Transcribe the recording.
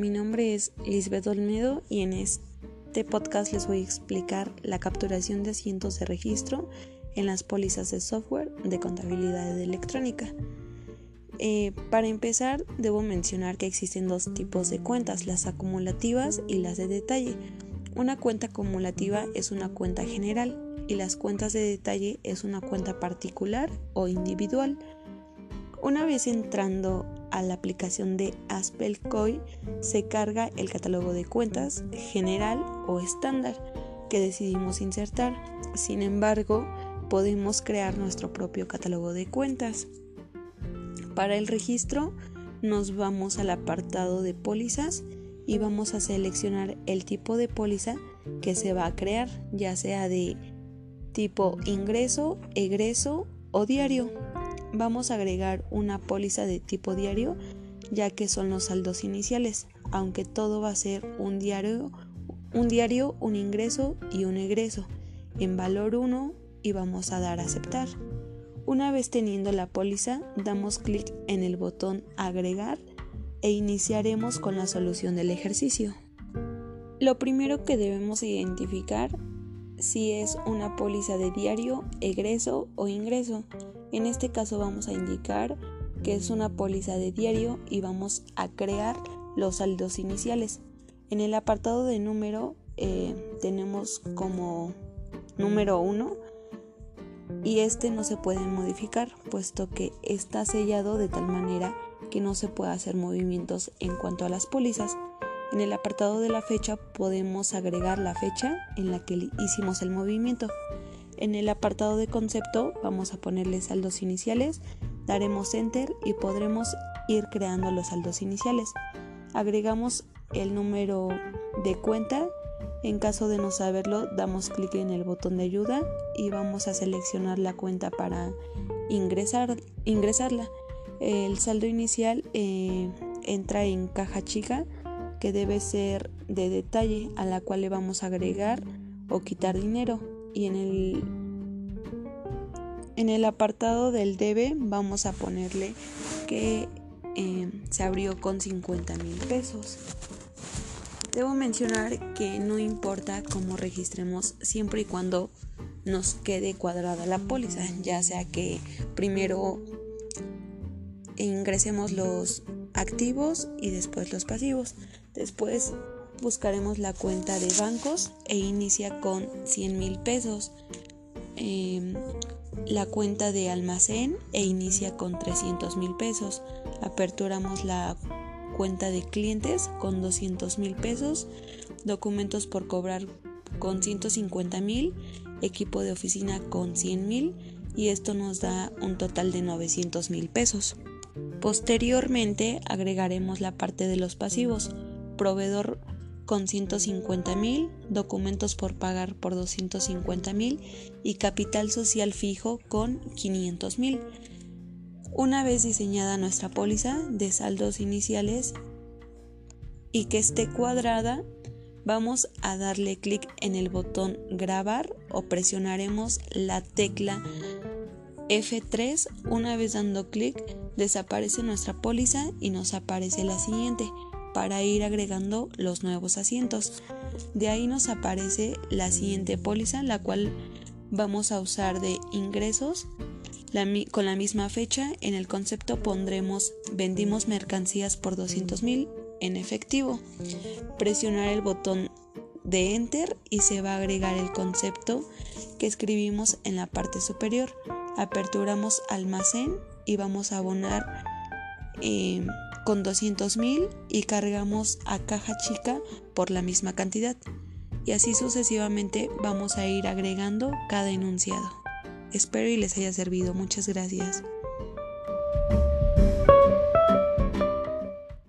mi nombre es Lisbeth Olmedo y en este podcast les voy a explicar la capturación de asientos de registro en las pólizas de software de contabilidad electrónica. Eh, para empezar, debo mencionar que existen dos tipos de cuentas, las acumulativas y las de detalle. Una cuenta acumulativa es una cuenta general y las cuentas de detalle es una cuenta particular o individual. Una vez entrando a la aplicación de Aspelcoin se carga el catálogo de cuentas general o estándar que decidimos insertar. Sin embargo, podemos crear nuestro propio catálogo de cuentas. Para el registro nos vamos al apartado de pólizas y vamos a seleccionar el tipo de póliza que se va a crear, ya sea de tipo ingreso, egreso o diario. Vamos a agregar una póliza de tipo diario ya que son los saldos iniciales, aunque todo va a ser un diario, un diario, un ingreso y un egreso en valor 1 y vamos a dar a aceptar. Una vez teniendo la póliza, damos clic en el botón agregar e iniciaremos con la solución del ejercicio. Lo primero que debemos identificar si es una póliza de diario, egreso o ingreso. En este caso vamos a indicar que es una póliza de diario y vamos a crear los saldos iniciales. En el apartado de número eh, tenemos como número 1 y este no se puede modificar puesto que está sellado de tal manera que no se puede hacer movimientos en cuanto a las pólizas. En el apartado de la fecha podemos agregar la fecha en la que hicimos el movimiento. En el apartado de concepto vamos a ponerle saldos iniciales, daremos enter y podremos ir creando los saldos iniciales. Agregamos el número de cuenta en caso de no saberlo, damos clic en el botón de ayuda y vamos a seleccionar la cuenta para ingresar, ingresarla. El saldo inicial eh, entra en caja chica que debe ser de detalle a la cual le vamos a agregar o quitar dinero y en el en el apartado del debe vamos a ponerle que eh, se abrió con 50 mil pesos Debo mencionar que no importa cómo registremos siempre y cuando nos quede cuadrada la póliza, ya sea que primero ingresemos los activos y después los pasivos. Después buscaremos la cuenta de bancos e inicia con 100 mil pesos. Em, la cuenta de almacén e inicia con 300 mil pesos. Aperturamos la cuenta de clientes con 200 mil pesos, documentos por cobrar con 150 mil, equipo de oficina con 100 mil y esto nos da un total de 900 mil pesos. Posteriormente agregaremos la parte de los pasivos, proveedor con 150 mil, documentos por pagar por 250 mil y capital social fijo con 500 mil. Una vez diseñada nuestra póliza de saldos iniciales y que esté cuadrada, vamos a darle clic en el botón grabar o presionaremos la tecla F3. Una vez dando clic, desaparece nuestra póliza y nos aparece la siguiente para ir agregando los nuevos asientos. De ahí nos aparece la siguiente póliza, la cual vamos a usar de ingresos con la misma fecha, en el concepto pondremos vendimos mercancías por 200 mil en efectivo. Presionar el botón de Enter y se va a agregar el concepto que escribimos en la parte superior. Aperturamos almacén y vamos a abonar em, con 200 mil y cargamos a caja chica por la misma cantidad. Y así sucesivamente vamos a ir agregando cada enunciado. Espero y les haya servido. Muchas gracias.